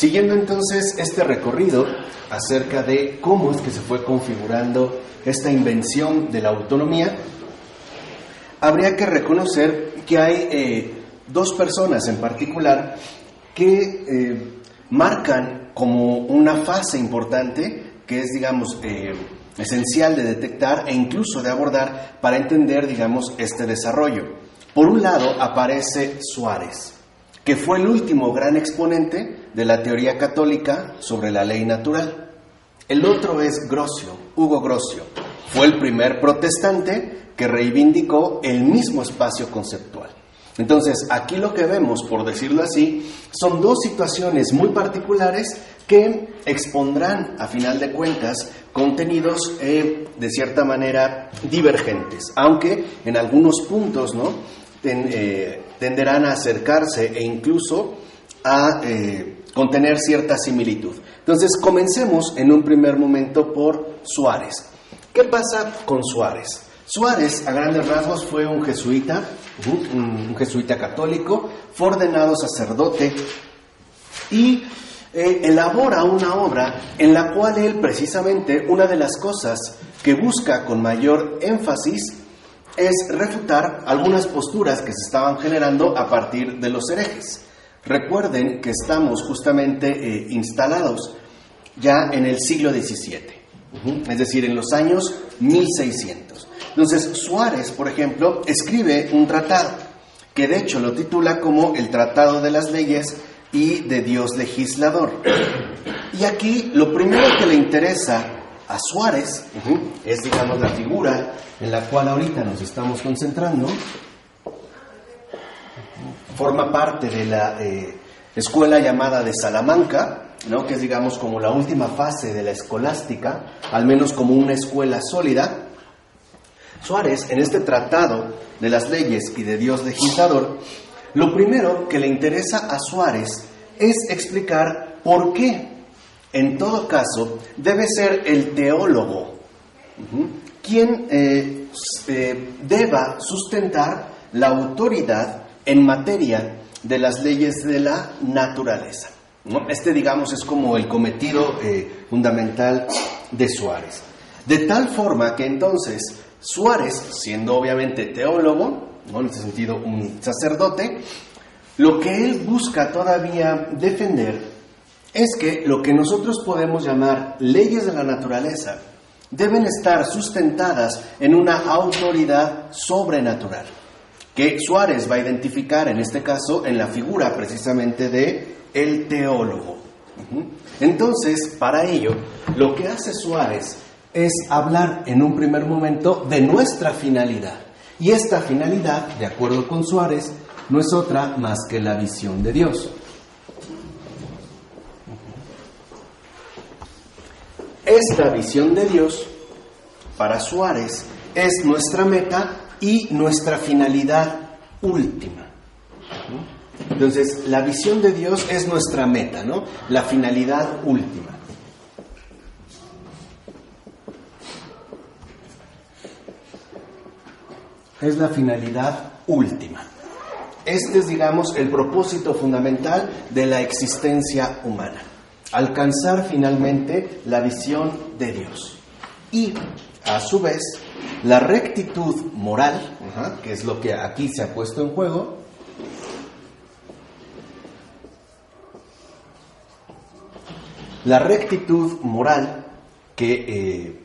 Siguiendo entonces este recorrido acerca de cómo es que se fue configurando esta invención de la autonomía, habría que reconocer que hay eh, dos personas en particular que eh, marcan como una fase importante, que es, digamos, eh, esencial de detectar e incluso de abordar para entender, digamos, este desarrollo. Por un lado aparece Suárez, que fue el último gran exponente de la teoría católica sobre la ley natural. El otro es Grocio, Hugo Grocio. Fue el primer protestante que reivindicó el mismo espacio conceptual. Entonces, aquí lo que vemos, por decirlo así, son dos situaciones muy particulares que expondrán, a final de cuentas, contenidos eh, de cierta manera divergentes, aunque en algunos puntos ¿no? Eh, tenderán a acercarse e incluso a eh, contener cierta similitud. Entonces, comencemos en un primer momento por Suárez. ¿Qué pasa con Suárez? Suárez, a grandes rasgos, fue un jesuita, un, jesuita católico, fue ordenado sacerdote y eh, elabora una obra en la cual él precisamente una de las cosas que busca con mayor énfasis es refutar algunas posturas que se estaban generando a partir de los herejes. Recuerden que estamos justamente eh, instalados ya en el siglo XVII, es decir, en los años 1600. Entonces, Suárez, por ejemplo, escribe un tratado que de hecho lo titula como el Tratado de las Leyes y de Dios Legislador. Y aquí lo primero que le interesa a Suárez es, digamos, la figura en la cual ahorita nos estamos concentrando. Forma parte de la eh, escuela llamada de Salamanca, ¿no? que es, digamos, como la última fase de la escolástica, al menos como una escuela sólida. Suárez, en este tratado de las leyes y de Dios legislador, lo primero que le interesa a Suárez es explicar por qué, en todo caso, debe ser el teólogo quien eh, eh, deba sustentar la autoridad en materia de las leyes de la naturaleza. Este, digamos, es como el cometido eh, fundamental de Suárez. De tal forma que entonces Suárez, siendo obviamente teólogo, ¿no? en este sentido un sacerdote, lo que él busca todavía defender es que lo que nosotros podemos llamar leyes de la naturaleza deben estar sustentadas en una autoridad sobrenatural, que Suárez va a identificar en este caso en la figura precisamente de el teólogo. Entonces, para ello, lo que hace Suárez es hablar en un primer momento de nuestra finalidad. Y esta finalidad, de acuerdo con Suárez, no es otra más que la visión de Dios. Esta visión de Dios, para Suárez, es nuestra meta y nuestra finalidad última. Entonces, la visión de Dios es nuestra meta, ¿no? La finalidad última. es la finalidad última. Este es, digamos, el propósito fundamental de la existencia humana. Alcanzar finalmente la visión de Dios. Y, a su vez, la rectitud moral, que es lo que aquí se ha puesto en juego, la rectitud moral que eh,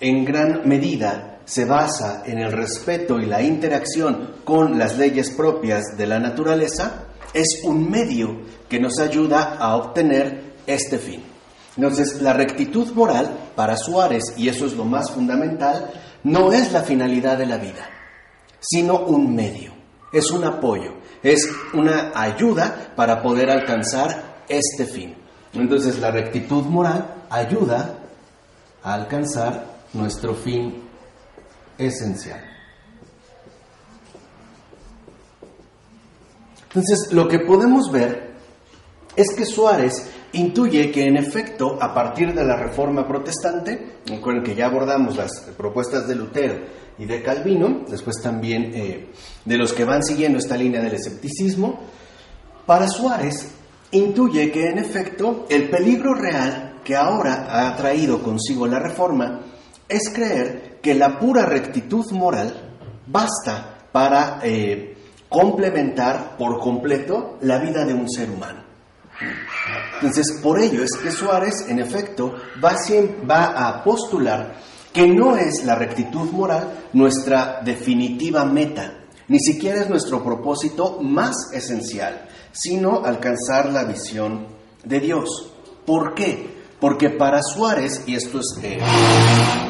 en gran medida se basa en el respeto y la interacción con las leyes propias de la naturaleza, es un medio que nos ayuda a obtener este fin. Entonces, la rectitud moral para Suárez, y eso es lo más fundamental, no es la finalidad de la vida, sino un medio, es un apoyo, es una ayuda para poder alcanzar este fin. Entonces, la rectitud moral ayuda a alcanzar nuestro fin esencial. Entonces, lo que podemos ver es que Suárez intuye que en efecto, a partir de la reforma protestante, recuerden que ya abordamos las propuestas de Lutero y de Calvino, después también eh, de los que van siguiendo esta línea del escepticismo, para Suárez intuye que en efecto el peligro real que ahora ha traído consigo la reforma es creer que la pura rectitud moral basta para eh, complementar por completo la vida de un ser humano. Entonces, por ello es que Suárez, en efecto, va, a postular que no es la rectitud moral nuestra definitiva meta, ni siquiera es nuestro propósito más esencial, sino alcanzar la visión de Dios. ¿Por qué? Porque para Suárez, y esto es eh,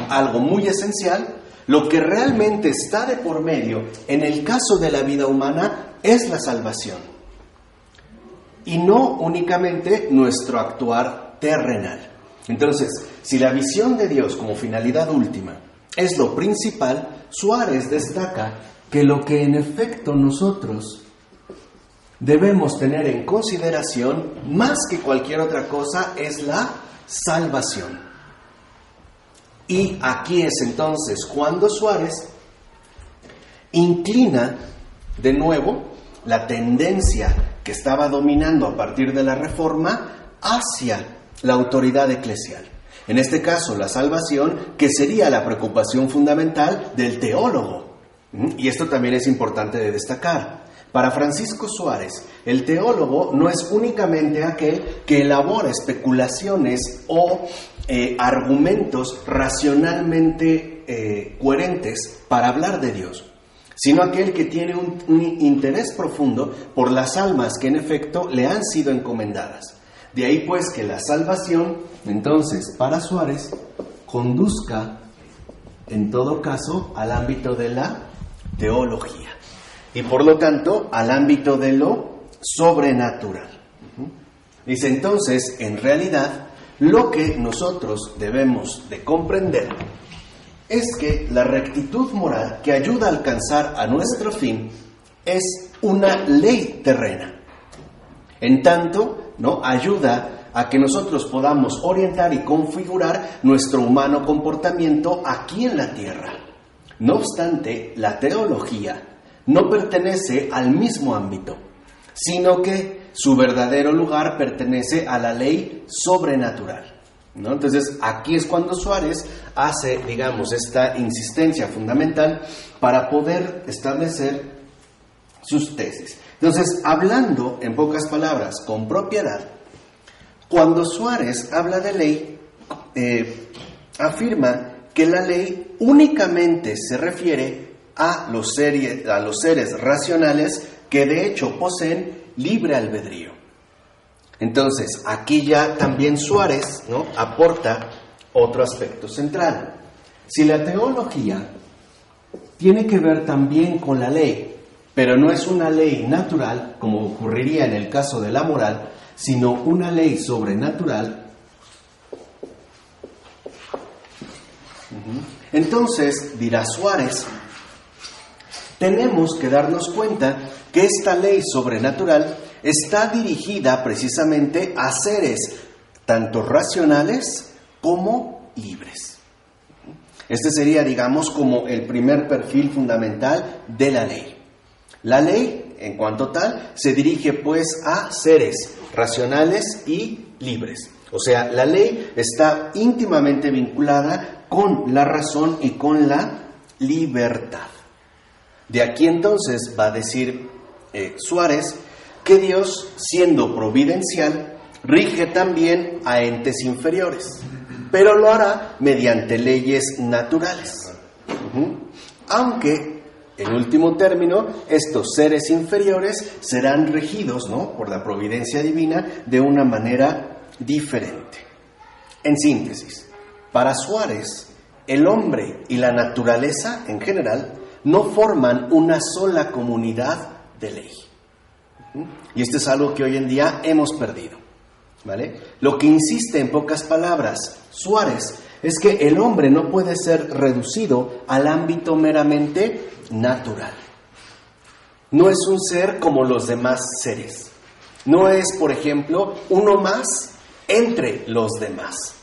algo muy esencial, lo que realmente está de por medio en el caso de la vida humana es la salvación. Y no únicamente nuestro actuar terrenal. Entonces, si la visión de Dios como finalidad última es lo principal, Suárez destaca que lo que en efecto nosotros debemos tener en consideración más que cualquier otra cosa es la salvación. Y aquí es entonces cuando Suárez inclina de nuevo la tendencia que estaba dominando a partir de la reforma hacia la autoridad eclesial. En este caso, la salvación, que sería la preocupación fundamental del teólogo. Y esto también es importante de destacar. Para Francisco Suárez, el teólogo no es únicamente aquel que elabora especulaciones o eh, argumentos racionalmente eh, coherentes para hablar de Dios, sino aquel que tiene un, interés profundo por las almas que en efecto le han sido encomendadas. De ahí pues que la salvación, entonces, para Suárez, conduzca en todo caso al ámbito de la teología y por lo tanto al ámbito de lo sobrenatural. Dice entonces, en realidad, lo que nosotros debemos de comprender es que la rectitud moral que ayuda a alcanzar a nuestro fin es una ley terrena. En tanto, ¿no? ayuda a que nosotros podamos orientar y configurar nuestro humano comportamiento aquí en la tierra. No obstante, la teología no pertenece al mismo ámbito, sino que su verdadero lugar pertenece a la ley sobrenatural. ¿No? Entonces, aquí es cuando Suárez hace, digamos, esta insistencia fundamental para poder establecer sus tesis. Entonces, hablando en pocas palabras, con propiedad, cuando Suárez habla de ley, eh, afirma que la ley únicamente se refiere a los, a los seres racionales que de hecho poseen libre albedrío. Entonces, aquí ya también Suárez ¿no? aporta otro aspecto central. Si la teología tiene que ver también con la ley, pero no es una ley natural, como ocurriría en el caso de la moral, sino una ley sobrenatural, entonces, dirá Suárez, tenemos que darnos cuenta que esta ley sobrenatural está dirigida precisamente a seres tanto racionales como libres. Este sería, digamos, como el primer perfil fundamental de la ley. La ley, en cuanto tal, se dirige pues a seres racionales y libres. O sea, la ley está íntimamente vinculada con la razón y con la libertad. De aquí entonces va a decir eh, Suárez que Dios, siendo providencial, rige también a entes inferiores, pero lo hará mediante leyes naturales. Aunque, en último término, estos seres inferiores serán regidos ¿no? por la providencia divina de una manera diferente. En síntesis, para Suárez, el hombre y la naturaleza en general no forman una sola comunidad de ley. Y esto es algo que hoy en día hemos perdido. ¿vale? Lo que insiste en pocas palabras Suárez es que el hombre no puede ser reducido al ámbito meramente natural. No es un ser como los demás seres. No es, por ejemplo, uno más entre los demás.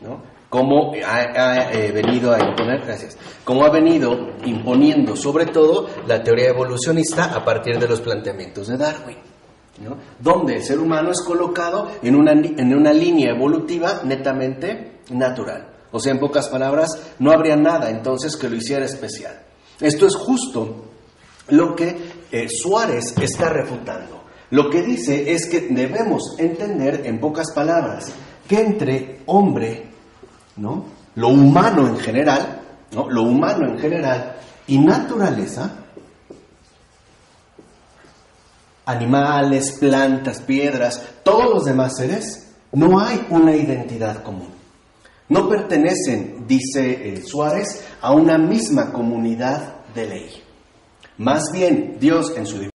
¿no? Como ha, eh, venido a imponer, gracias, como ha venido imponiendo sobre todo la teoría evolucionista a partir de los planteamientos de Darwin. donde el ser humano es colocado en una, en una línea evolutiva netamente natural. O sea, en pocas palabras, no habría nada entonces que lo hiciera especial. Esto es justo lo que eh, Suárez está refutando. Lo que dice es que debemos entender, en pocas palabras, que entre hombre, ¿no? lo humano en general, ¿no? lo humano en general y naturaleza, animales, plantas, piedras, todos los demás seres, no hay una identidad común. No pertenecen, dice eh, Suárez, a una misma comunidad de ley. Más bien, Dios en su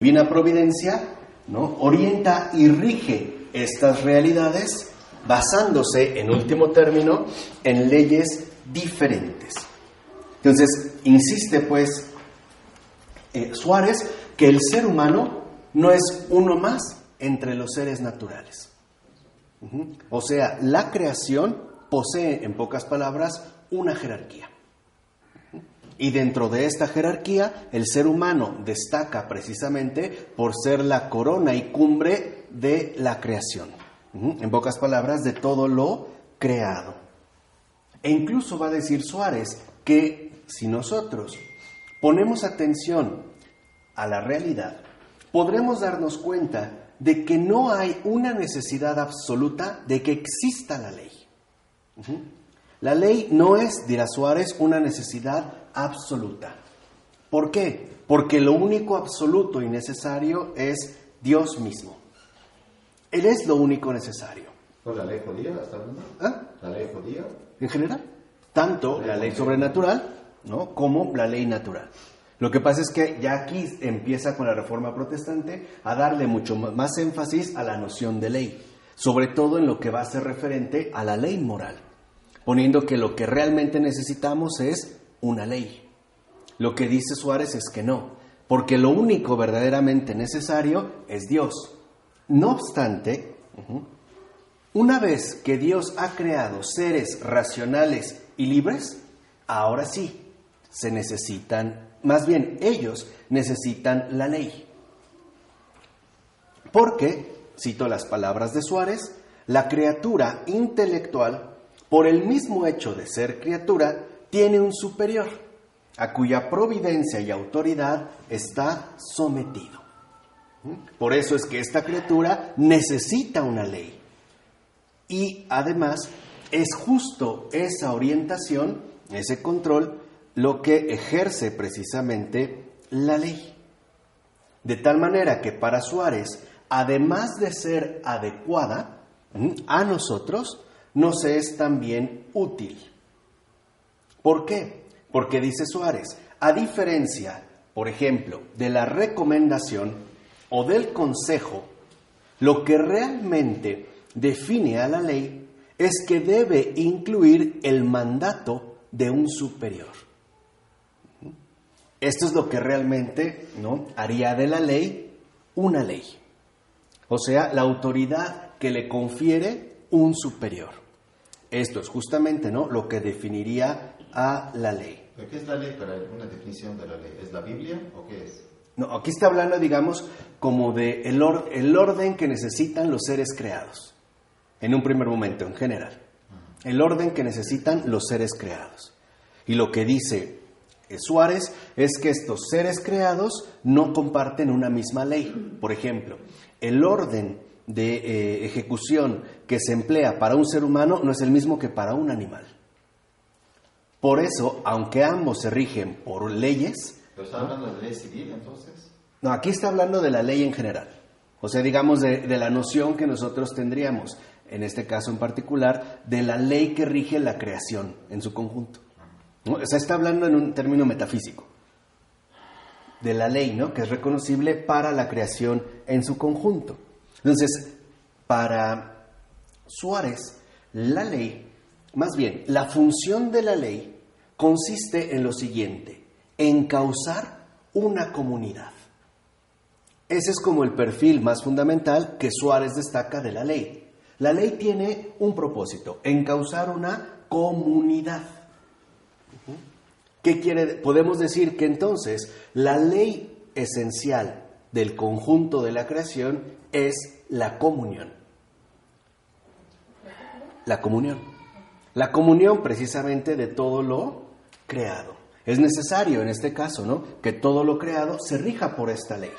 divina providencia ¿no? orienta y rige estas realidades basándose, en último término, en leyes diferentes. Entonces, insiste pues eh, Suárez que el ser humano no es uno más entre los seres naturales. O sea, la creación posee, en pocas palabras, una jerarquía. Y dentro de esta jerarquía, el ser humano destaca precisamente por ser la corona y cumbre de la creación. En pocas palabras, de todo lo creado. E incluso va a decir Suárez que si nosotros ponemos atención a la realidad, podremos darnos cuenta de que no hay una necesidad absoluta de que exista la ley. La ley no es, dirá Suárez, una necesidad absoluta. ¿Por qué? Porque lo único absoluto y necesario es Dios mismo. Él es lo único necesario. ¿Con la ley judía está ¿Ah? ¿La ley judía? En general. Tanto la ley sobrenatural ¿no? como la ley natural. Lo que pasa es que ya aquí empieza con la reforma protestante a darle mucho más énfasis a la noción de ley, sobre todo en lo que va a ser referente a la ley moral, poniendo que lo que realmente necesitamos es una ley. Lo que dice Suárez es que no, porque lo único verdaderamente necesario es Dios. No obstante, una vez que Dios ha creado seres racionales y libres, ahora sí, se necesitan, más bien ellos necesitan la ley. Porque, cito las palabras de Suárez, la criatura intelectual, por el mismo hecho de ser criatura, tiene un superior, a cuya providencia y autoridad está sometido. Por eso es que esta criatura necesita una ley. Y además es justo esa orientación, ese control, lo que ejerce precisamente la ley. De tal manera que para Suárez, además de ser adecuada, a nosotros nos es también útil. ¿Por qué? Porque dice Suárez, a diferencia, por ejemplo, de la recomendación o del consejo, lo que realmente define a la ley es que debe incluir el mandato de un superior. Esto es lo que realmente ¿no? haría de la ley una ley. O sea, la autoridad que le confiere un superior. Esto es justamente ¿no? lo que definiría a la ley. qué es la ley para una definición de la ley? ¿Es la Biblia o qué es? No, aquí está hablando, digamos, como de el, orden que necesitan los seres creados, en un primer momento, en general. El orden que necesitan los seres creados. Y lo que dice Suárez es que estos seres creados no comparten una misma ley. Por ejemplo, el orden de eh, ejecución que se emplea para un ser humano no es el mismo que para un animal. Por eso, aunque ambos se rigen por leyes... ¿Pero está hablando de ley civil entonces? No, aquí está hablando de la ley en general. O sea, digamos de, la noción que nosotros tendríamos, en este caso en particular, de la ley que rige la creación en su conjunto. O sea, está hablando en un término metafísico. De la ley, ¿no? Que es reconocible para la creación en su conjunto. Entonces, para Suárez, la ley más bien, la función de la ley consiste en lo siguiente, en causar una comunidad. Ese es como el perfil más fundamental que Suárez destaca de la ley. La ley tiene un propósito, en causar una comunidad. ¿Qué quiere? Podemos decir que entonces la ley esencial del conjunto de la creación es la comunión. La comunión. La comunión precisamente de todo lo creado. Es necesario en este caso, ¿no? Que todo lo creado se rija por esta ley,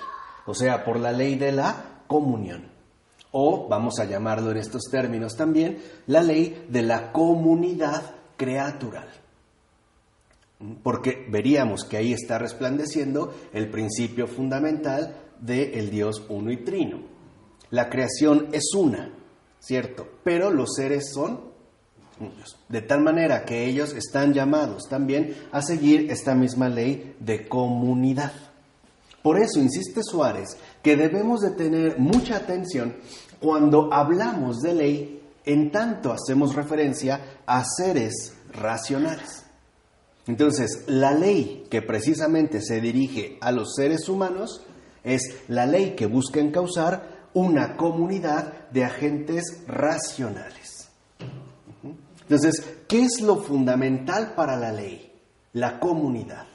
o sea, por la ley de la comunión. O vamos a llamarlo en estos términos también, la ley de la comunidad creatural. Porque veríamos que ahí está resplandeciendo el principio fundamental del Dios uno y trino. La creación es una, ¿cierto? Pero los seres son De tal manera que ellos están llamados también a seguir esta misma ley de comunidad. Por eso insiste Suárez que debemos de tener mucha atención cuando hablamos de ley en tanto hacemos referencia a seres racionales. Entonces, la ley que precisamente se dirige a los seres humanos es la ley que busca encauzar una comunidad de agentes racionales. Entonces, ¿qué es lo fundamental para la ley? La comunidad,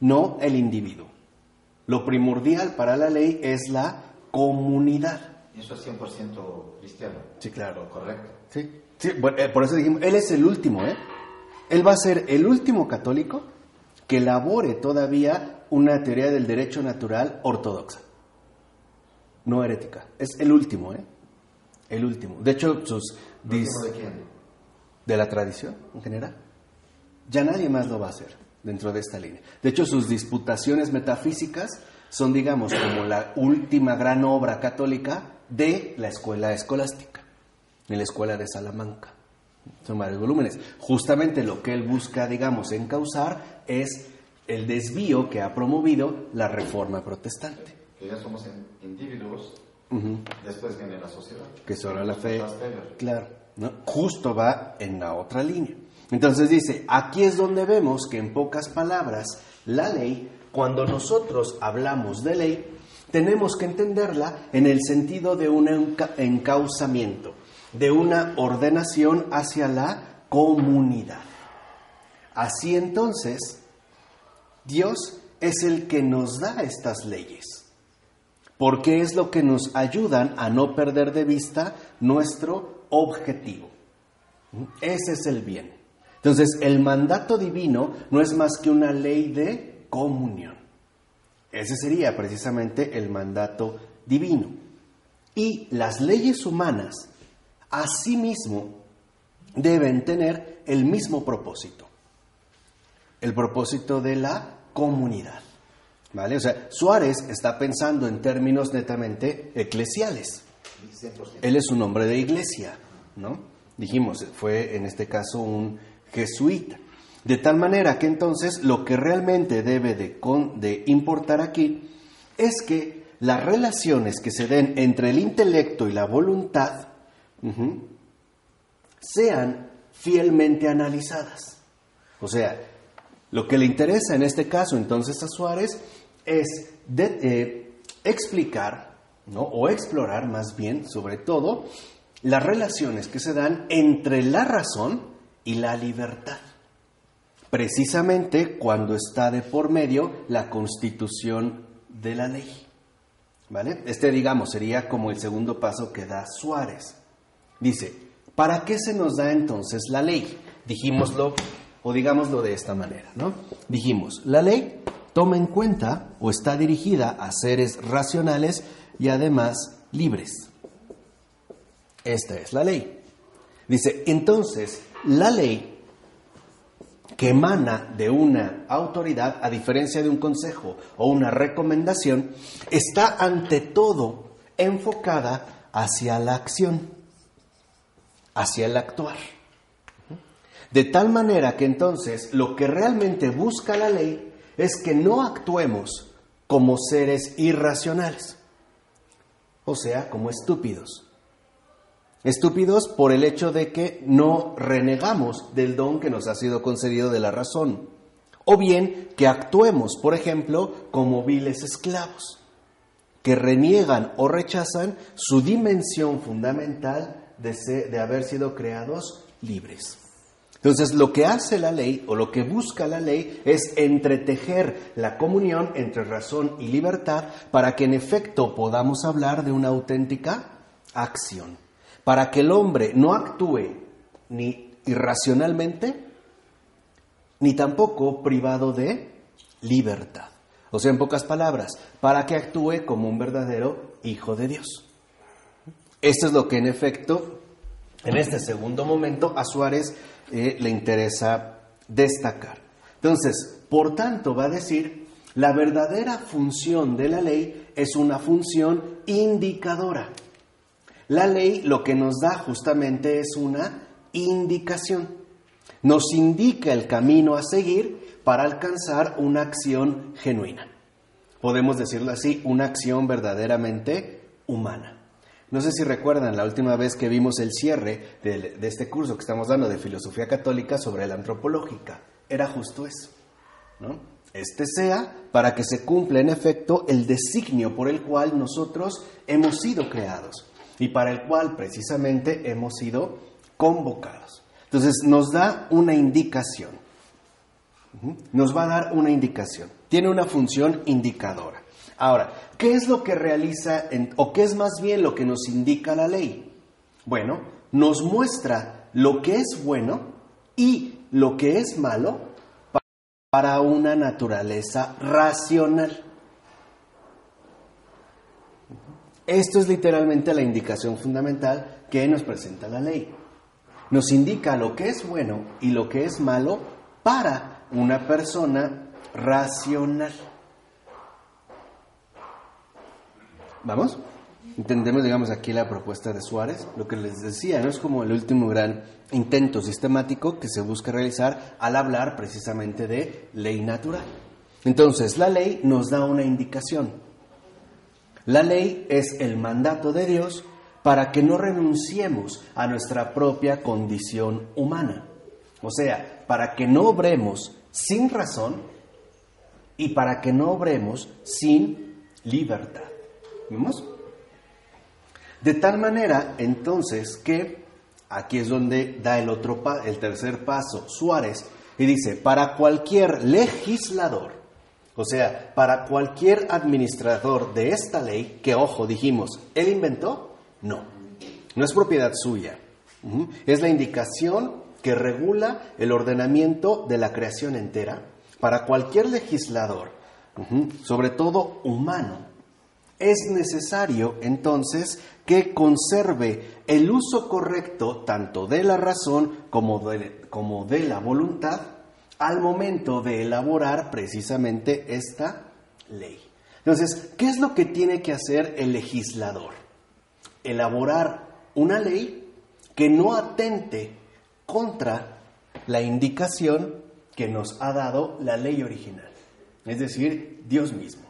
no el individuo. Lo primordial para la ley es la comunidad. Eso es 100% cristiano. Sí, claro. Correcto. Sí, sí bueno, eh, por eso dijimos, él es el último, ¿eh? Él va a ser el último católico que elabore todavía una teoría del derecho natural ortodoxa, no herética. Es el último, ¿eh? El último. De hecho, sus... ¿El último de quién? de la tradición en general. Ya nadie más lo va a hacer dentro de esta línea. De hecho, sus disputaciones metafísicas son, digamos, como la última gran obra católica de la escuela escolástica, en la escuela de Salamanca. Son varios volúmenes. Justamente lo que él busca, digamos, encauzar es el desvío que ha promovido la reforma protestante. Que ya somos in- después viene la sociedad. que la fe, claro, ¿no? justo va en la otra línea. Entonces dice, aquí es donde vemos que en pocas palabras, la ley, cuando nosotros hablamos de ley, tenemos que entenderla en el sentido de un enca- encauzamiento, de una ordenación hacia la comunidad. Así entonces, Dios es el que nos da estas leyes porque es lo que nos ayudan a no perder de vista nuestro objetivo. Ese es el bien. Entonces, el mandato divino no es más que una ley de comunión. Ese sería precisamente el mandato divino. Y las leyes humanas, asimismo, deben tener el mismo propósito. El propósito de la comunidad. ¿Vale? O sea, Suárez está pensando en términos netamente eclesiales. 100%. Él es un hombre de iglesia, ¿no? Dijimos, fue en este caso un jesuita. De tal manera que entonces lo que realmente debe de, con- de importar aquí es que las relaciones que se den entre el intelecto y la voluntad sean fielmente analizadas. O sea, lo que le interesa en este caso entonces a Suárez es eh, explicar, ¿no? o explorar más bien, sobre todo, las relaciones que se dan entre la razón y la libertad. Precisamente cuando está de por medio la constitución de la ley. ¿Vale? Este, digamos, sería como el segundo paso que da Suárez. Dice, ¿para qué se nos da entonces la ley? Dijimoslo, o digámoslo de esta manera, ¿no? Dijimos, la ley toma en cuenta o está dirigida a seres racionales y además libres. Esta es la ley. Dice, entonces, la ley que emana de una autoridad, a diferencia de un consejo o una recomendación, está ante todo enfocada hacia la acción, hacia el actuar. De tal manera que entonces lo que realmente busca la ley es que no actuemos como seres irracionales, o sea, como estúpidos. Estúpidos por el hecho de que no renegamos del don que nos ha sido concedido de la razón. O bien que actuemos, por ejemplo, como viles esclavos, que reniegan o rechazan su dimensión fundamental de, ser- de haber sido creados libres. Entonces, lo que hace la ley o lo que busca la ley es entretejer la comunión entre razón y libertad para que en efecto podamos hablar de una auténtica acción, para que el hombre no actúe ni irracionalmente, ni tampoco privado de libertad. O sea, en pocas palabras, para que actúe como un verdadero hijo de Dios. Esto es lo que en efecto, en este segundo momento, a Suárez eh, le interesa destacar. Entonces, por tanto, va a decir, la verdadera función de la ley es una función indicadora. La ley lo que nos da justamente es una indicación. Nos indica el camino a seguir para alcanzar una acción genuina. Podemos decirlo así, una acción verdaderamente humana. No sé si recuerdan la última vez que vimos el cierre de, este curso que estamos dando de filosofía católica sobre la antropológica. Era justo eso. Este sea para que se cumpla en efecto el designio por el cual nosotros hemos sido creados y para el cual precisamente hemos sido convocados. Entonces nos da una indicación. Nos va a dar una indicación. Tiene una función indicadora. Ahora, ¿qué es lo que realiza o qué es más bien lo que nos indica la ley? Bueno, nos muestra lo que es bueno y lo que es malo para una naturaleza racional. Esto es literalmente la indicación fundamental que nos presenta la ley. Nos indica lo que es bueno y lo que es malo para una persona racional. ¿Vamos? Entendemos, digamos, aquí la propuesta de Suárez. Lo que les decía, ¿no? Es como el último gran intento sistemático que se busca realizar al hablar precisamente de ley natural. Entonces, la ley nos da una indicación. La ley es el mandato de Dios para que no renunciemos a nuestra propia condición humana. O sea, para que no obremos sin razón y para que no obremos sin libertad. De tal manera, entonces, que aquí es donde da el otro el tercer paso, Suárez, y dice, para cualquier legislador, o sea, para cualquier administrador de esta ley, que ojo, dijimos, él inventó, no, no es propiedad suya, es la indicación que regula el ordenamiento de la creación entera para cualquier legislador, sobre todo humano, es necesario entonces que conserve el uso correcto tanto de la razón como de, la voluntad al momento de elaborar precisamente esta ley. Entonces, ¿qué es lo que tiene que hacer el legislador? Elaborar una ley que no atente contra la indicación que nos ha dado la ley original, es decir, Dios mismo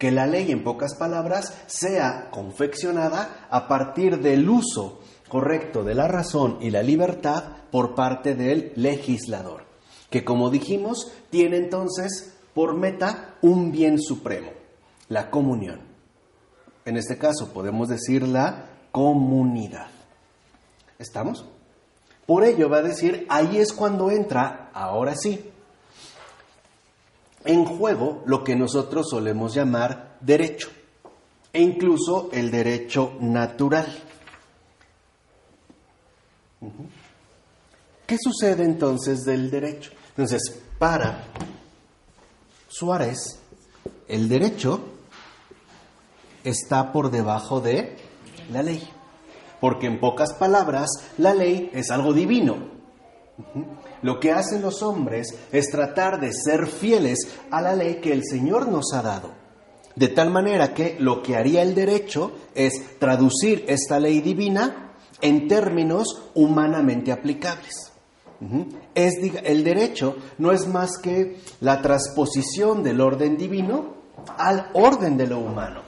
que la ley, en pocas palabras, sea confeccionada a partir del uso correcto de la razón y la libertad por parte del legislador, que como dijimos, tiene entonces por meta un bien supremo, la comunión. En este caso podemos decir la comunidad. ¿Estamos? Por ello va a decir, ahí es cuando entra, ahora sí, en juego lo que nosotros solemos llamar derecho, e incluso el derecho natural. ¿Qué sucede entonces del derecho? Entonces, para Suárez, el derecho está por debajo de la ley, porque en pocas palabras, la ley es algo divino. Lo que hacen los hombres es tratar de ser fieles a la ley que el Señor nos ha dado. De tal manera que lo que haría el derecho es traducir esta ley divina en términos humanamente aplicables. es, el derecho no es más que la transposición del orden divino al orden de lo humano.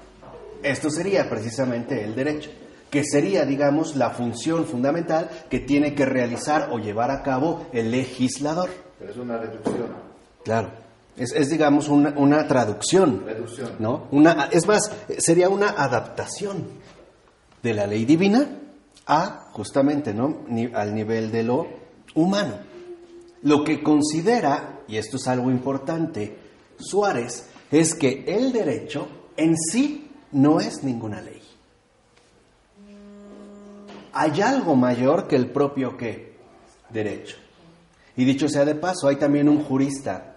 Esto sería precisamente el derecho que sería, digamos, la función fundamental que tiene que realizar o llevar a cabo el legislador. Pero es una reducción. Claro. Es, digamos, una, traducción. Reducción. ¿no? Una, es más, sería una adaptación de la ley divina a, justamente, ¿no? al nivel de lo humano. Lo que considera, y esto es algo importante, Suárez, es que el derecho en sí no es ninguna ley. Hay algo mayor que el propio qué? Derecho. Y dicho sea de paso, hay también un jurista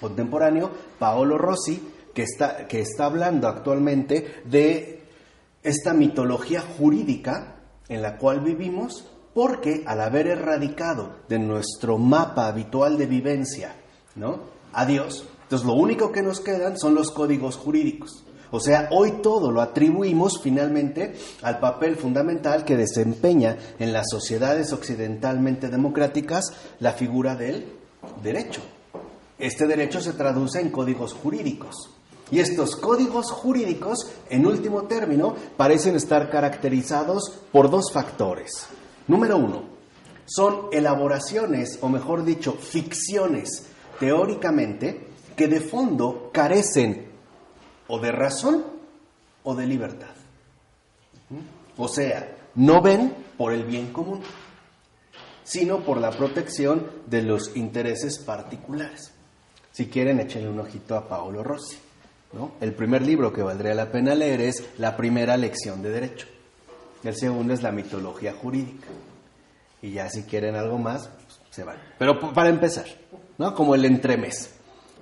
contemporáneo, Paolo Rossi, que está, que está hablando actualmente de esta mitología jurídica en la cual vivimos, porque al haber erradicado de nuestro mapa habitual de vivencia ¿no? a Dios, entonces lo único que nos quedan son los códigos jurídicos. O sea, hoy todo lo atribuimos finalmente al papel fundamental que desempeña en las sociedades occidentalmente democráticas la figura del derecho. Este derecho se traduce en códigos jurídicos. Y estos códigos jurídicos, en último término, parecen estar caracterizados por dos factores. Número uno, son elaboraciones, o mejor dicho, ficciones teóricamente, que de fondo carecen o de razón o de libertad. O sea, no ven por el bien común, sino por la protección de los intereses particulares. Si quieren, échenle un ojito a Paolo Rossi. ¿no? El primer libro que valdría la pena leer es La primera lección de derecho. El segundo es La mitología jurídica. Y ya si quieren algo más, pues, se van. Pero para empezar, ¿no? Como el entremés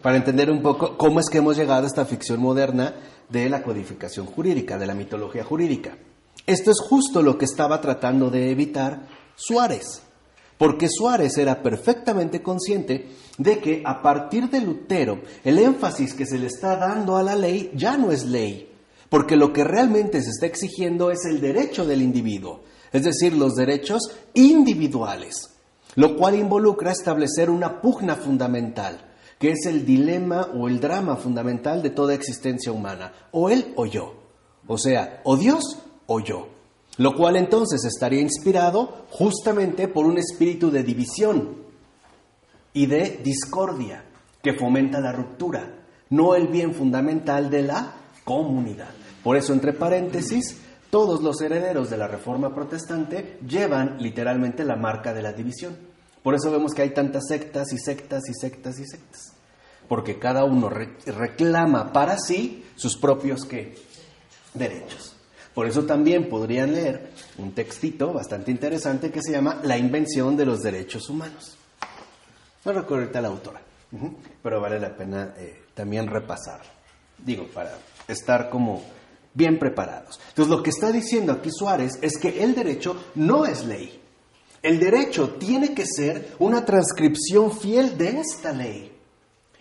para entender un poco cómo es que hemos llegado a esta ficción moderna de la codificación jurídica, de la mitología jurídica. Esto es justo lo que estaba tratando de evitar Suárez, porque Suárez era perfectamente consciente de que a partir de Lutero el énfasis que se le está dando a la ley ya no es ley, porque lo que realmente se está exigiendo es el derecho del individuo, es decir, los derechos individuales, lo cual involucra establecer una pugna fundamental que es el dilema o el drama fundamental de toda existencia humana, o él o yo, o sea, o Dios o yo, lo cual entonces estaría inspirado justamente por un espíritu de división y de discordia que fomenta la ruptura, no el bien fundamental de la comunidad. Por eso, entre paréntesis, todos los herederos de la Reforma Protestante llevan literalmente la marca de la división. Por eso vemos que hay tantas sectas y sectas y sectas y sectas. Porque cada uno reclama para sí sus propios ¿qué? derechos. Por eso también podrían leer un textito bastante interesante que se llama La invención de los derechos humanos. No recuerdo ahorita la autora, pero vale la pena eh, también repasar. Digo, para estar como bien preparados. Entonces, lo que está diciendo aquí Suárez es que el derecho no es ley. El derecho tiene que ser una transcripción fiel de esta ley.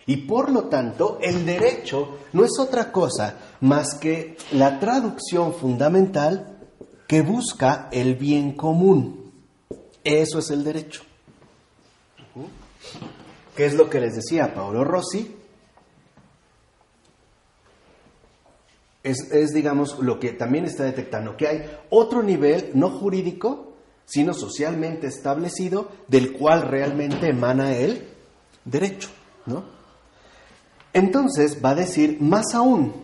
Y por lo tanto, el derecho no es otra cosa más que la traducción fundamental que busca el bien común. Eso es el derecho. ¿Qué es lo que les decía Paolo Rossi? Es, es, digamos, lo que también está detectando, que hay otro nivel no jurídico, sino socialmente establecido, del cual realmente emana el derecho, ¿no? Entonces va a decir más aún,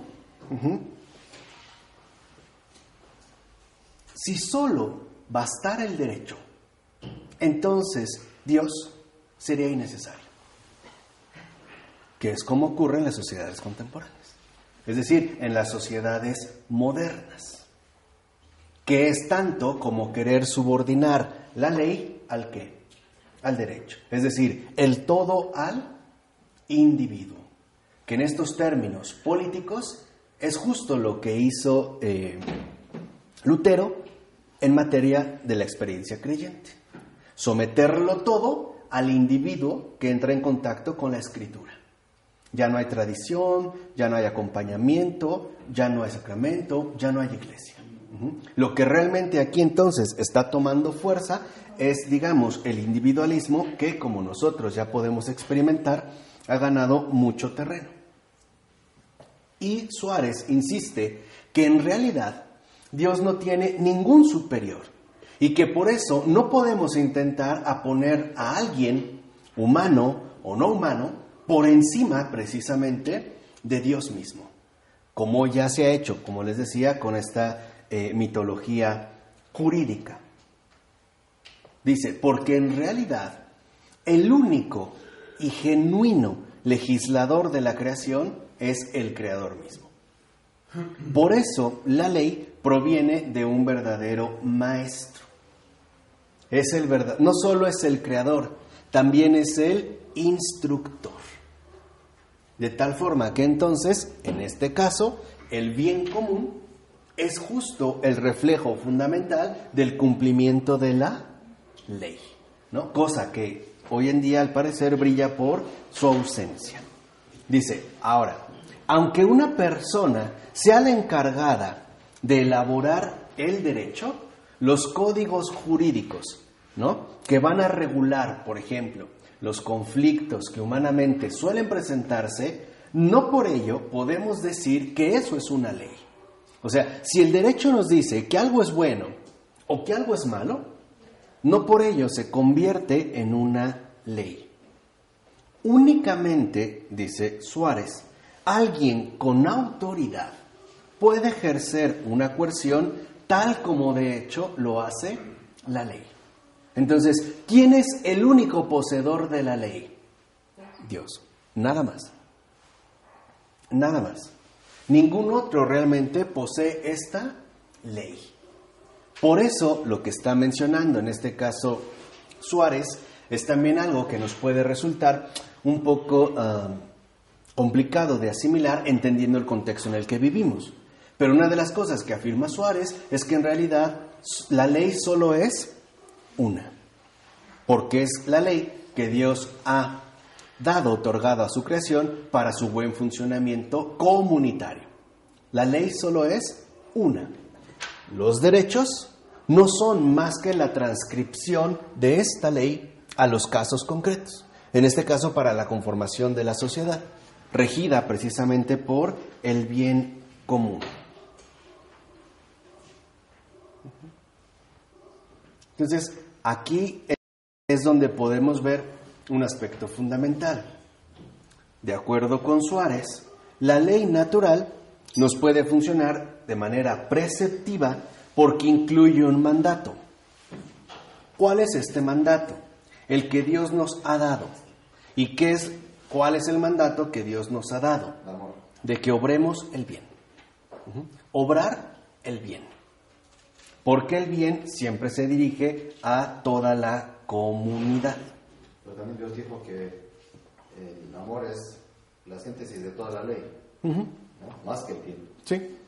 si solo bastara el derecho, entonces Dios sería innecesario, que es como ocurre en las sociedades contemporáneas, es decir, en las sociedades modernas que es tanto como querer subordinar la ley al qué? Al derecho. Es decir, el todo al individuo. Que en estos términos políticos es justo lo que hizo eh, Lutero en materia de la experiencia creyente. Someterlo todo al individuo que entra en contacto con la escritura. Ya no hay tradición, ya no hay acompañamiento, ya no hay sacramento, ya no hay iglesia. Lo que realmente aquí entonces está tomando fuerza es, digamos, el individualismo que, como nosotros ya podemos experimentar, ha ganado mucho terreno. Y Suárez insiste que en realidad Dios no tiene ningún superior y que por eso no podemos intentar poner a alguien, humano o no humano, por encima precisamente de Dios mismo, como ya se ha hecho, como les decía, con esta eh, mitología jurídica. Dice, porque en realidad El único y genuino legislador de la creación es el creador mismo. Por eso la ley proviene de un verdadero maestro. Es el verdad, no solo es el creador, también es el instructor. De tal forma que entonces, en este caso, el bien común es justo el reflejo fundamental del cumplimiento de la ley, ¿no? Cosa que hoy en día al parecer brilla por su ausencia. Dice, ahora, aunque una persona sea la encargada de elaborar el derecho, los códigos jurídicos, ¿no? Que van a regular, por ejemplo, los conflictos que humanamente suelen presentarse, no por ello podemos decir que eso es una ley. O sea, si el derecho nos dice que algo es bueno o que algo es malo, no por ello se convierte en una ley. Únicamente, dice Suárez, alguien con autoridad puede ejercer una coerción tal como de hecho lo hace la ley. Entonces, ¿quién es el único poseedor de la ley? Dios, nada más. Nada más. Ningún otro realmente posee esta ley. Por eso lo que está mencionando en este caso Suárez es también algo que nos puede resultar un poco ah, complicado de asimilar entendiendo el contexto en el que vivimos. Pero una de las cosas que afirma Suárez es que en realidad la ley solo es una, porque es la ley que Dios ha dado, otorgado a su creación para su buen funcionamiento comunitario. La ley solo es una. Los derechos no son más que la transcripción de esta ley a los casos concretos, en este caso para la conformación de la sociedad, regida precisamente por el bien común. Entonces, aquí es donde podemos ver un aspecto fundamental. De acuerdo con Suárez, la ley natural nos puede funcionar de manera preceptiva porque incluye un mandato. ¿Cuál es este mandato? El que Dios nos ha dado. ¿Y qué es, cuál es el mandato que Dios nos ha dado? De que obremos el bien. Obrar el bien. Porque el bien siempre se dirige a toda la comunidad. Pero también Dios dijo que el amor es la síntesis de toda la ley, más que el bien. Sí.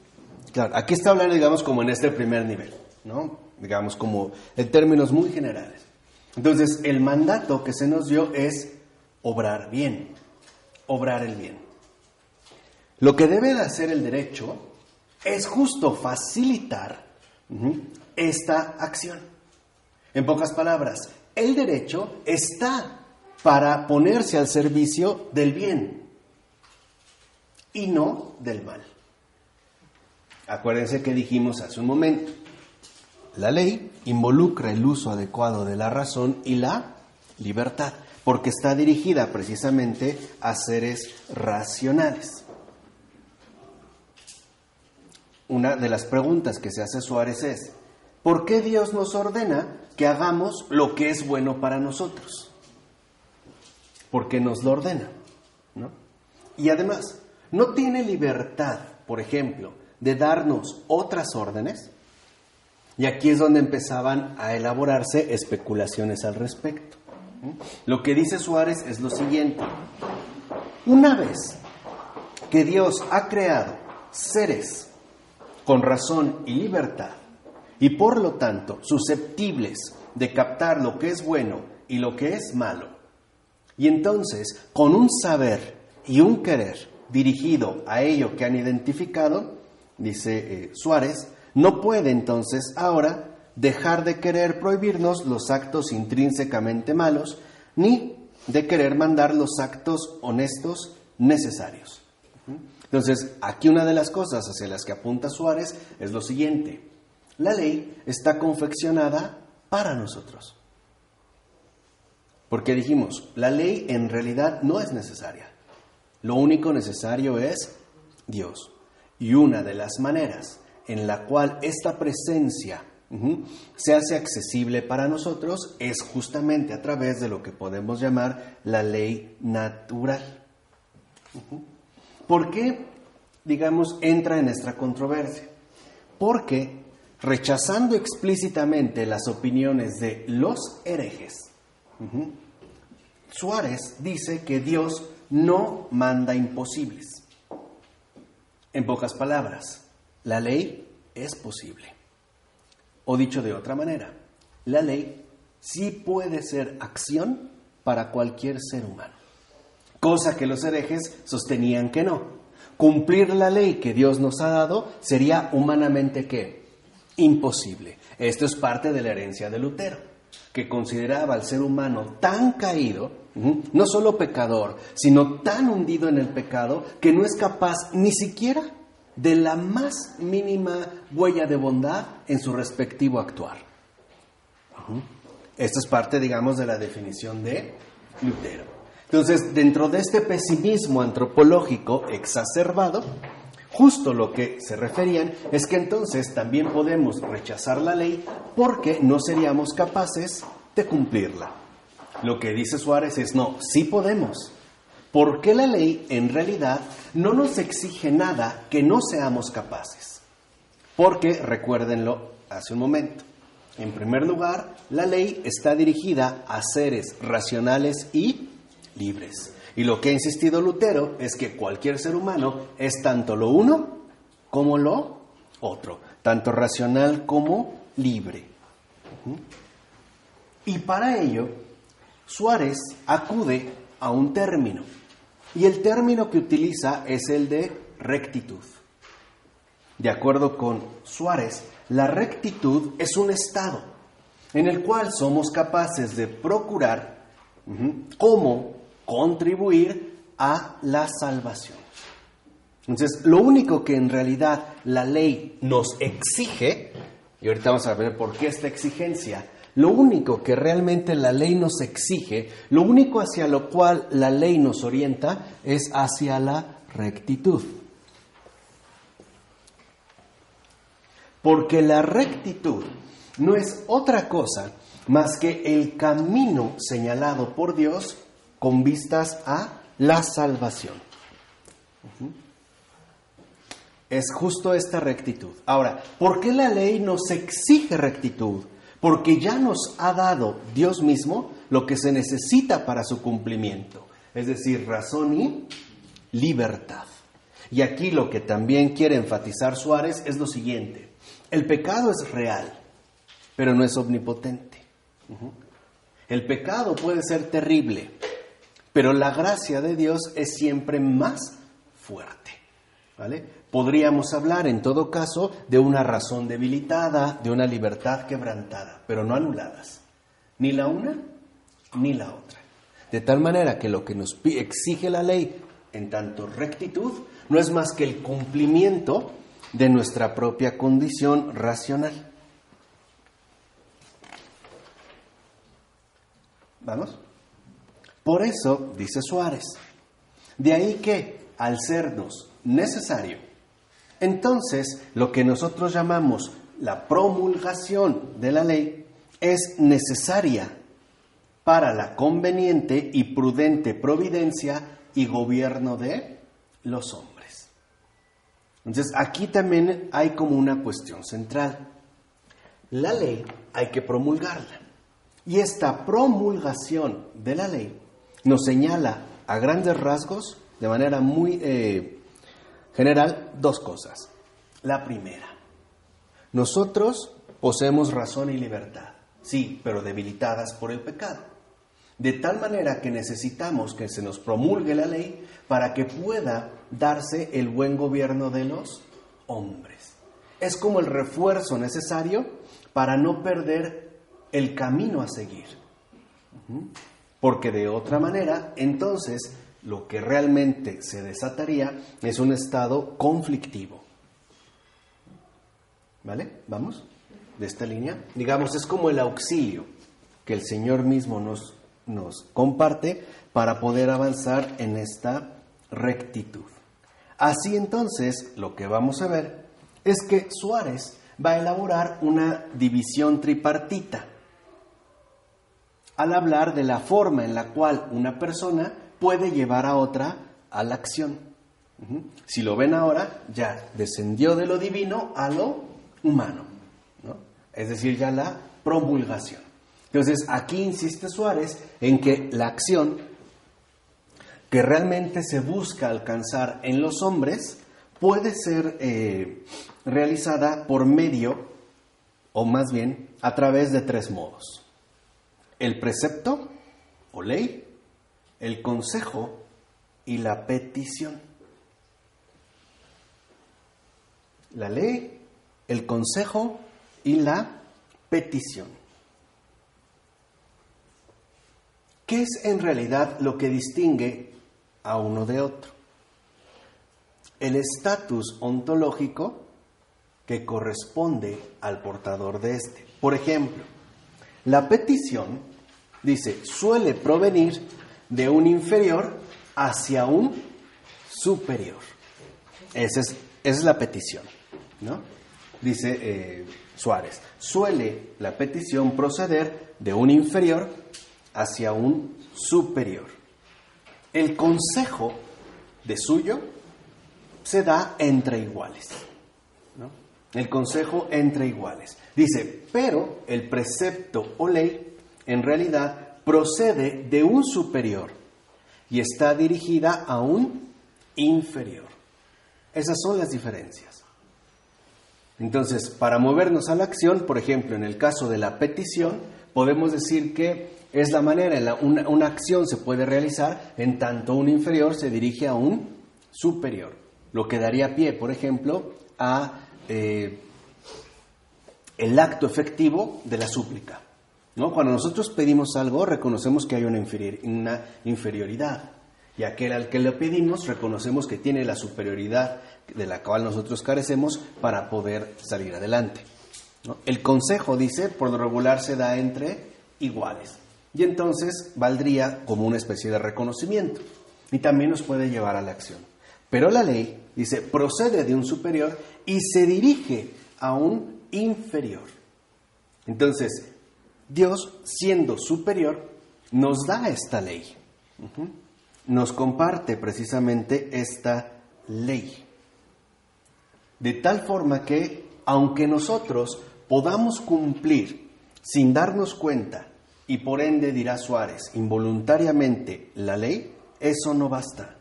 Claro, aquí está hablando, digamos, como en este primer nivel, ¿no? Digamos, como en términos muy generales. Entonces, el mandato que se nos dio es obrar bien, obrar el bien. Lo que debe de hacer el derecho es justo facilitar esta acción. En pocas palabras, el derecho está para ponerse al servicio del bien y no del mal. Acuérdense que dijimos hace un momento, la ley involucra el uso adecuado de la razón y la libertad, porque está dirigida precisamente a seres racionales. Una de las preguntas que se hace Suárez es, ¿por qué Dios nos ordena que hagamos lo que es bueno para nosotros? Porque nos lo ordena, ¿no? Y además, no tiene libertad, por ejemplo, de darnos otras órdenes, y aquí es donde empezaban a elaborarse especulaciones al respecto. Lo que dice Suárez es lo siguiente, una vez que Dios ha creado seres con razón y libertad, y por lo tanto susceptibles de captar lo que es bueno y lo que es malo, y entonces con un saber y un querer dirigido a ello que han identificado, dice eh, Suárez, no puede entonces ahora dejar de querer prohibirnos los actos intrínsecamente malos, ni de querer mandar los actos honestos necesarios. Entonces, aquí una de las cosas hacia las que apunta Suárez es lo siguiente. La ley está confeccionada para nosotros. Porque dijimos, la ley en realidad no es necesaria. Lo único necesario es Dios. Y una de las maneras en la cual esta presencia se hace accesible para nosotros es justamente a través de lo que podemos llamar la ley natural. ¿Por qué, digamos, entra en esta controversia? Porque rechazando explícitamente las opiniones de los herejes, Suárez dice que Dios no manda imposibles. En pocas palabras, la ley es posible. O dicho de otra manera, la ley sí puede ser acción para cualquier ser humano. Cosa que los herejes sostenían que no. Cumplir la ley que Dios nos ha dado sería humanamente qué? Imposible. Esto es parte de la herencia de Lutero, que consideraba al ser humano tan caído, no solo pecador, sino tan hundido en el pecado que no es capaz ni siquiera de la más mínima huella de bondad en su respectivo actuar. Esto es parte, digamos, de la definición de Lutero. Entonces, dentro de este pesimismo antropológico exacerbado, justo lo que se referían es que entonces también podemos rechazar la ley porque no seríamos capaces de cumplirla. Lo que dice Suárez es, no, sí podemos, porque la ley en realidad no nos exige nada que no seamos capaces. Porque, recuérdenlo hace un momento, en primer lugar, la ley está dirigida a seres racionales y libres. Y lo que ha insistido Lutero es que cualquier ser humano es tanto lo uno como lo otro, tanto racional como libre. Ujú. Y para ello, Suárez acude a un término. Y el término que utiliza es el de rectitud. De acuerdo con Suárez, la rectitud es un estado en el cual somos capaces de procurar cómo contribuir a la salvación. Entonces, lo único que en realidad la ley nos exige, y ahorita vamos a ver por qué esta exigencia, lo único que realmente la ley nos exige, lo único hacia lo cual la ley nos orienta es hacia la rectitud. Porque la rectitud no es otra cosa más que el camino señalado por Dios con vistas a la salvación. Es justo esta rectitud. Ahora, ¿por qué la ley nos exige rectitud? Porque ya nos ha dado Dios mismo lo que se necesita para su cumplimiento, es decir, razón y libertad. Y aquí lo que también quiere enfatizar Suárez es lo siguiente. El pecado es real, pero no es omnipotente. El pecado puede ser terrible, pero la gracia de Dios es siempre más fuerte. ¿Vale? Podríamos hablar en todo caso de una razón debilitada, de una libertad quebrantada, pero no anuladas. Ni la una ni la otra. De tal manera que lo que nos exige la ley en tanto rectitud no es más que el cumplimiento de nuestra propia condición racional. ¿Vamos? Por eso, dice Suárez, de ahí que al sernos necesario, entonces lo que nosotros llamamos la promulgación de la ley es necesaria para la conveniente y prudente providencia y gobierno de los hombres. Entonces aquí también hay como una cuestión central. La ley hay que promulgarla. Y esta promulgación de la ley nos señala a grandes rasgos, de manera muy eh, general, dos cosas. La primera, nosotros poseemos razón y libertad, sí, pero debilitadas por el pecado. De tal manera que necesitamos que se nos promulgue la ley para que pueda darse el buen gobierno de los hombres. Es como el refuerzo necesario para no perder el camino a seguir. Porque de otra manera, entonces, lo que realmente se desataría es un estado conflictivo. ¿Vale? ¿Vamos? De esta línea. Digamos, es como el auxilio que el Señor mismo nos, nos comparte para poder avanzar en esta rectitud. Así entonces, lo que vamos a ver es que Suárez va a elaborar una división tripartita al hablar de la forma en la cual una persona puede llevar a otra a la acción. Si lo ven ahora, ya descendió de lo divino a lo humano, es decir, ya la promulgación. Entonces, aquí insiste Suárez en que la acción que realmente se busca alcanzar en los hombres puede ser eh, realizada por medio, o más bien, a través de tres modos el precepto o ley, el consejo y la petición. La ley, el consejo y la petición. ¿Qué es en realidad lo que distingue a uno de otro? El estatus ontológico que corresponde al portador de este. Por ejemplo, la petición, dice, suele provenir de un inferior hacia un superior. Esa es, la petición, ¿no? Dice eh, Suárez, suele la petición proceder de un inferior hacia un superior. El consejo de suyo se da entre iguales. El consejo entre iguales. Dice, pero el precepto o ley en realidad procede de un superior y está dirigida a un inferior. Esas son las diferencias. Entonces, para movernos a la acción, por ejemplo, en el caso de la petición, podemos decir que es la manera en la una, una acción se puede realizar en tanto un inferior se dirige a un superior, lo que daría pie, por ejemplo, a eh, el acto efectivo de la súplica. ¿no? Cuando nosotros pedimos algo, reconocemos que hay una, inferioridad. Y aquel al que le pedimos, reconocemos que tiene la superioridad de la cual nosotros carecemos para poder salir adelante. El consejo, dice, por lo regular se da entre iguales. Y entonces valdría como una especie de reconocimiento. Y también nos puede llevar a la acción. Pero la ley, dice, procede de un superior y se dirige a un inferior. Entonces, Dios, siendo superior, nos da esta ley. Nos comparte precisamente esta ley. De tal forma que, aunque nosotros podamos cumplir sin darnos cuenta, y por ende, dirá Suárez, involuntariamente la ley, eso no basta.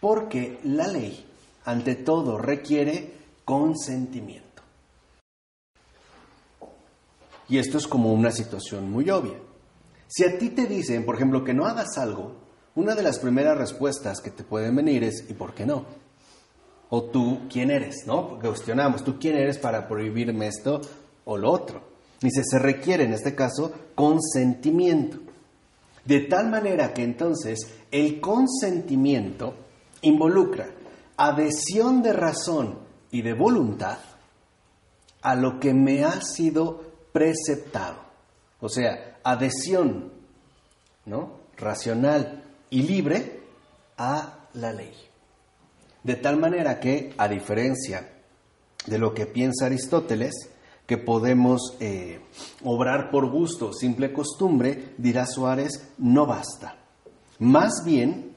Porque la ley, ante todo, requiere consentimiento. Y esto es como una situación muy obvia. Si a ti te dicen, por ejemplo, que no hagas algo, una de las primeras respuestas que te pueden venir es ¿y por qué no? O tú, ¿quién eres? ¿No? Cuestionamos, ¿tú quién eres para prohibirme esto o lo otro? Dice, se requiere en este caso consentimiento. De tal manera que entonces el consentimiento involucra adhesión de razón y de voluntad a lo que me ha sido preceptado. O sea, adhesión ¿no? racional y libre a la ley. De tal manera que, a diferencia de lo que piensa Aristóteles, que podemos eh, obrar por gusto, simple costumbre, dirá Suárez, no basta. Más bien,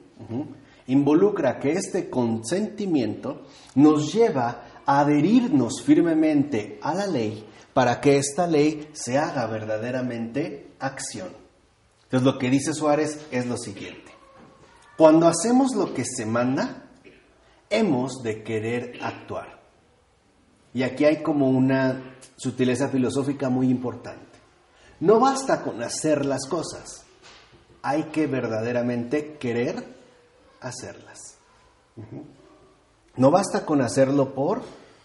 involucra que este consentimiento nos lleva a adherirnos firmemente a la ley para que esta ley se haga verdaderamente acción. Entonces lo que dice Suárez es lo siguiente. Cuando hacemos lo que se manda, hemos de querer actuar. Y aquí hay como una sutileza filosófica muy importante. No basta con hacer las cosas, hay que verdaderamente querer hacerlas. No basta con hacerlo por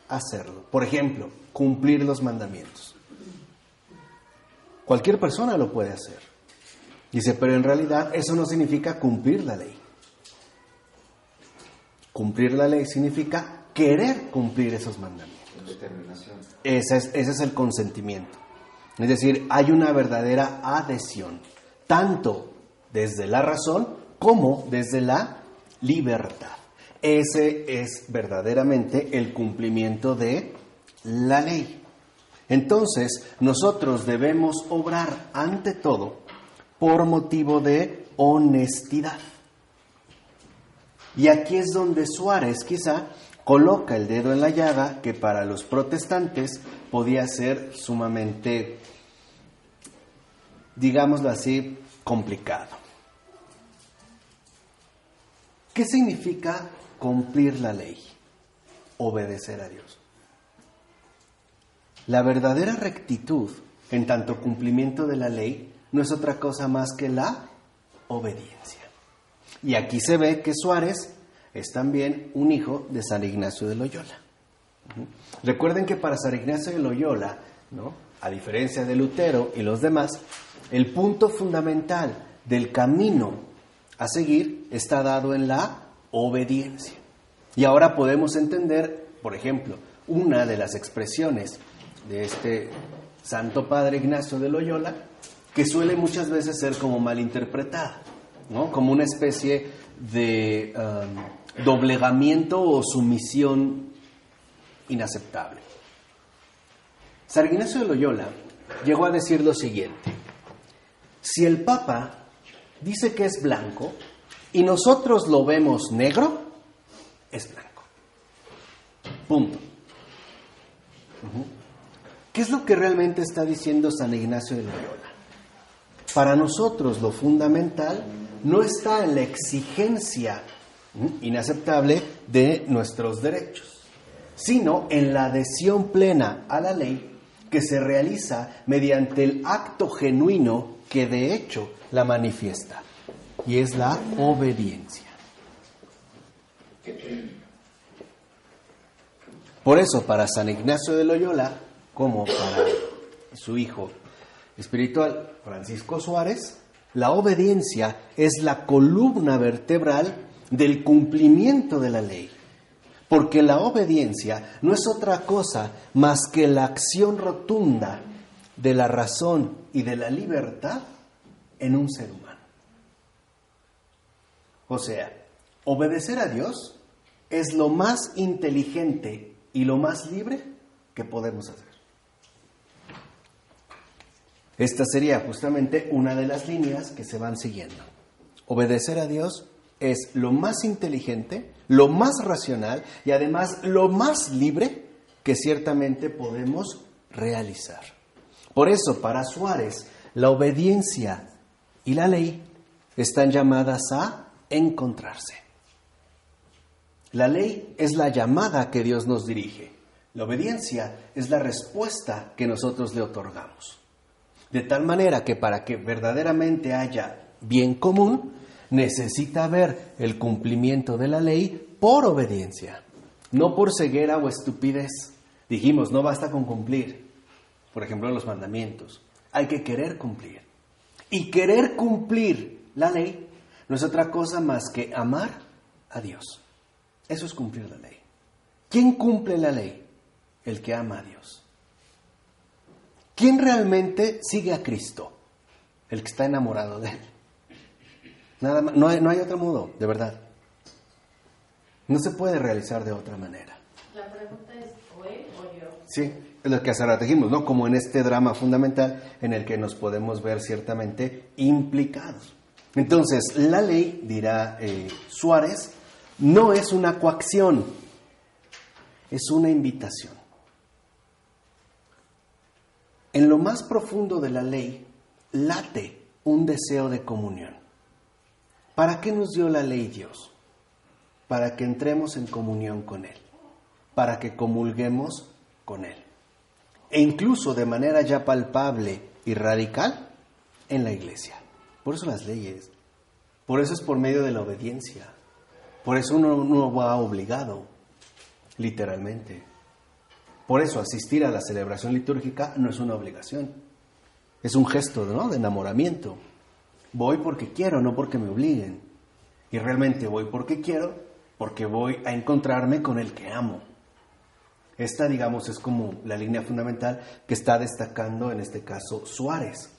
hacerlo. Por ejemplo, cumplir los mandamientos. Cualquier persona lo puede hacer. Dice, pero en realidad eso no significa cumplir la ley. Cumplir la ley significa querer cumplir esos mandamientos. Ese es, ese es el consentimiento. Es decir, hay una verdadera adhesión, tanto desde la razón como desde la libertad. Ese es verdaderamente el cumplimiento de la ley. Entonces, nosotros debemos obrar ante todo por motivo de honestidad. Y aquí es donde Suárez quizá coloca el dedo en la llaga que para los protestantes podía ser sumamente, digámoslo así, complicado. ¿Qué significa cumplir la ley? Obedecer a Dios. La verdadera rectitud en tanto cumplimiento de la ley no es otra cosa más que la obediencia. Y aquí se ve que Suárez es también un hijo de San Ignacio de Loyola. Recuerden que para San Ignacio de Loyola, ¿no? a diferencia de Lutero y los demás, el punto fundamental del camino a seguir está dado en la obediencia. Y ahora podemos entender, por ejemplo, una de las expresiones de este Santo Padre Ignacio de Loyola, que suele muchas veces ser como malinterpretada, ¿no? como una especie de um, doblegamiento o sumisión inaceptable. San Ignacio de Loyola llegó a decir lo siguiente, si el Papa dice que es blanco y nosotros lo vemos negro, es blanco. Punto. ¿Qué es lo que realmente está diciendo San Ignacio de Loyola? Para nosotros lo fundamental no está en la exigencia inaceptable de nuestros derechos, sino en la adhesión plena a la ley que se realiza mediante el acto genuino que de hecho la manifiesta, y es la obediencia. Por eso, para San Ignacio de Loyola, como para su hijo espiritual Francisco Suárez, la obediencia es la columna vertebral del cumplimiento de la ley. Porque la obediencia no es otra cosa más que la acción rotunda de la razón y de la libertad en un ser humano. O sea, obedecer a Dios es lo más inteligente y lo más libre que podemos hacer. Esta sería justamente una de las líneas que se van siguiendo. Obedecer a Dios es lo más inteligente, lo más racional y además lo más libre que ciertamente podemos realizar. Por eso, para Suárez, la obediencia y la ley están llamadas a encontrarse. La ley es la llamada que Dios nos dirige. La obediencia es la respuesta que nosotros le otorgamos. De tal manera que para que verdaderamente haya bien común, necesita haber el cumplimiento de la ley por obediencia, no por ceguera o estupidez. Dijimos, no basta con cumplir, por ejemplo, los mandamientos. Hay que querer cumplir. Y querer cumplir la ley no es otra cosa más que amar a Dios. Eso es cumplir la ley. ¿Quién cumple la ley? El que ama a Dios. ¿Quién realmente sigue a Cristo? El que está enamorado de Él. Nada más, no, hay, no hay otro modo, de verdad. No se puede realizar de otra manera. La pregunta es, ¿o él o yo? Sí, es lo que hace rato dijimos, ¿no? Como en este drama fundamental en el que nos podemos ver ciertamente implicados. Entonces, la ley, dirá eh, Suárez, no es una coacción, es una invitación. En lo más profundo de la ley late un deseo de comunión. ¿Para qué nos dio la ley Dios? Para que entremos en comunión con Él, para que comulguemos con Él. E incluso de manera ya palpable y radical en la iglesia. Por eso las leyes, por eso es por medio de la obediencia, por eso uno no va obligado, literalmente. Por eso asistir a la celebración litúrgica no es una obligación, es un gesto de enamoramiento. Voy porque quiero, no porque me obliguen. Y realmente voy porque quiero, porque voy a encontrarme con el que amo. Esta, digamos, es como la línea fundamental que está destacando en este caso Suárez.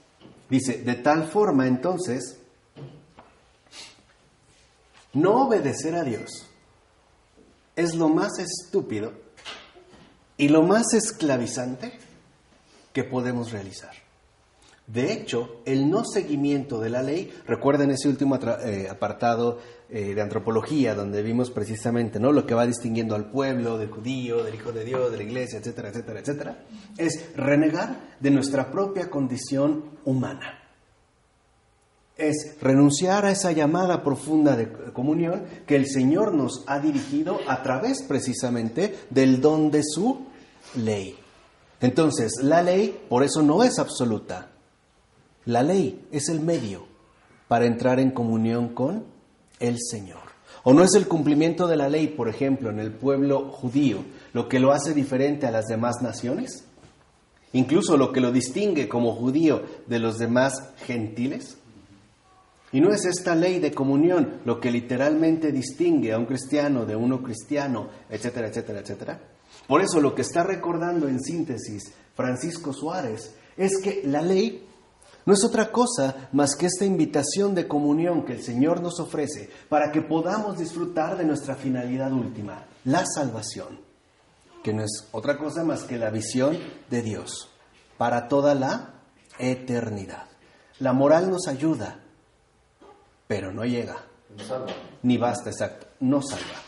Dice, de tal forma entonces, no obedecer a Dios es lo más estúpido y lo más esclavizante que podemos realizar. De hecho, el no seguimiento de la ley, recuerden ese último eh, apartado eh, de antropología, donde vimos precisamente ¿no? lo que va distinguiendo al pueblo, del judío, del hijo de Dios, de la iglesia, etcétera, etcétera, etcétera, es renegar de nuestra propia condición humana. Es renunciar a esa llamada profunda de comunión que el Señor nos ha dirigido a través precisamente del don de su ley. Entonces, la ley por eso no es absoluta, la ley es el medio para entrar en comunión con el Señor. ¿O no es el cumplimiento de la ley, por ejemplo, en el pueblo judío, lo que lo hace diferente a las demás naciones? Incluso lo que lo distingue como judío de los demás gentiles. ¿Y no es esta ley de comunión lo que literalmente distingue a un cristiano de uno cristiano, etcétera, etcétera, etcétera? Por eso lo que está recordando en síntesis Francisco Suárez es que la ley no es otra cosa más que esta invitación de comunión que el Señor nos ofrece para que podamos disfrutar de nuestra finalidad última, la salvación, que no es otra cosa más que la visión de Dios para toda la eternidad. La moral nos ayuda, pero no llega. Ni basta, exacto, no salva.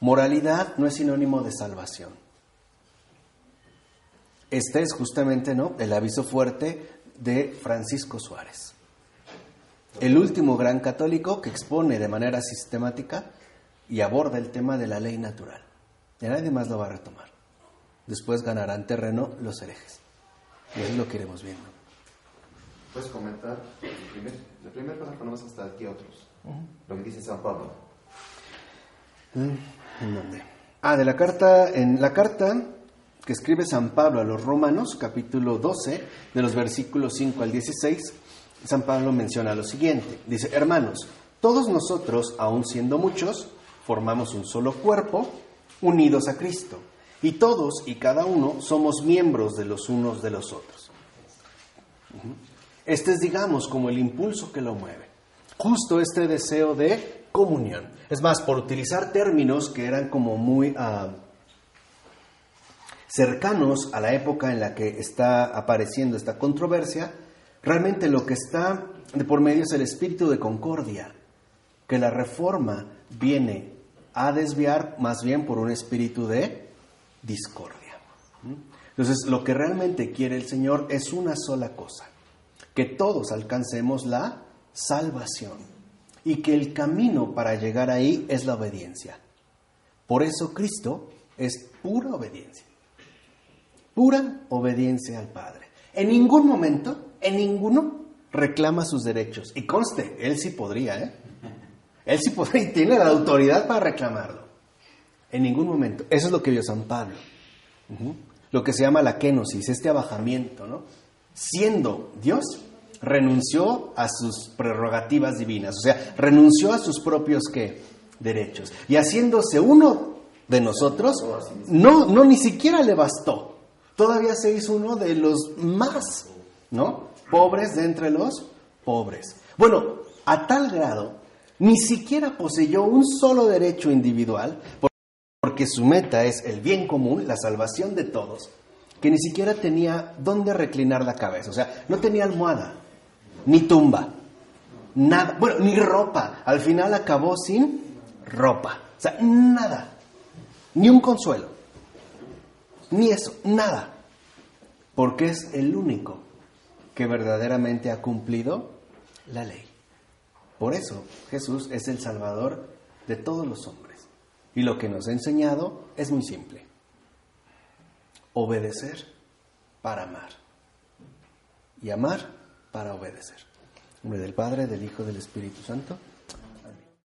Moralidad no es sinónimo de salvación. Este es justamente ¿no? el aviso fuerte de Francisco Suárez, el último gran católico que expone de manera sistemática y aborda el tema de la ley natural. Y nadie más lo va a retomar. Después ganarán terreno los herejes. Y ahí lo que iremos viendo. ¿Puedes comentar el primer, el primer ponemos hasta aquí a otros? Lo que dice San Pablo. ¿En dónde? Ah, de la carta, en la carta que escribe San Pablo a los Romanos, capítulo 12, de los versículos 5 al 16, San Pablo menciona lo siguiente. Dice, hermanos, todos nosotros, aun siendo muchos, formamos un solo cuerpo, unidos a Cristo, y todos y cada uno somos miembros de los unos de los otros. Este es, digamos, como el impulso que lo mueve. Justo este deseo de comunión. Es más, por utilizar términos que eran como muy... Ah, cercanos a la época en la que está apareciendo esta controversia, realmente lo que está de por medio es el espíritu de concordia, que la reforma viene a desviar más bien por un espíritu de discordia. Entonces, lo que realmente quiere el Señor es una sola cosa, que todos alcancemos la salvación y que el camino para llegar ahí es la obediencia. Por eso Cristo es pura obediencia pura obediencia al Padre. En ningún momento, en ninguno, reclama sus derechos. Y conste, él sí podría, ¿eh? Él sí podría y tiene la autoridad para reclamarlo. En ningún momento. Eso es lo que vio San Pablo. Lo que se llama la kenosis, este abajamiento, ¿no? Siendo Dios, renunció a sus prerrogativas divinas, o sea, renunció a sus propios ¿qué? derechos. Y haciéndose uno de nosotros, no, no ni siquiera le bastó todavía se hizo uno de los más, ¿no? Pobres de entre los pobres. Bueno, a tal grado, ni siquiera poseyó un solo derecho individual, porque su meta es el bien común, la salvación de todos, que ni siquiera tenía dónde reclinar la cabeza, o sea, no tenía almohada, ni tumba, nada, bueno, ni ropa, al final acabó sin ropa, o sea, nada, ni un consuelo. Ni eso, nada. Porque es el único que verdaderamente ha cumplido la ley. Por eso Jesús es el Salvador de todos los hombres. Y lo que nos ha enseñado es muy simple. Obedecer para amar. Y amar para obedecer. En nombre del Padre, del Hijo, del Espíritu Santo.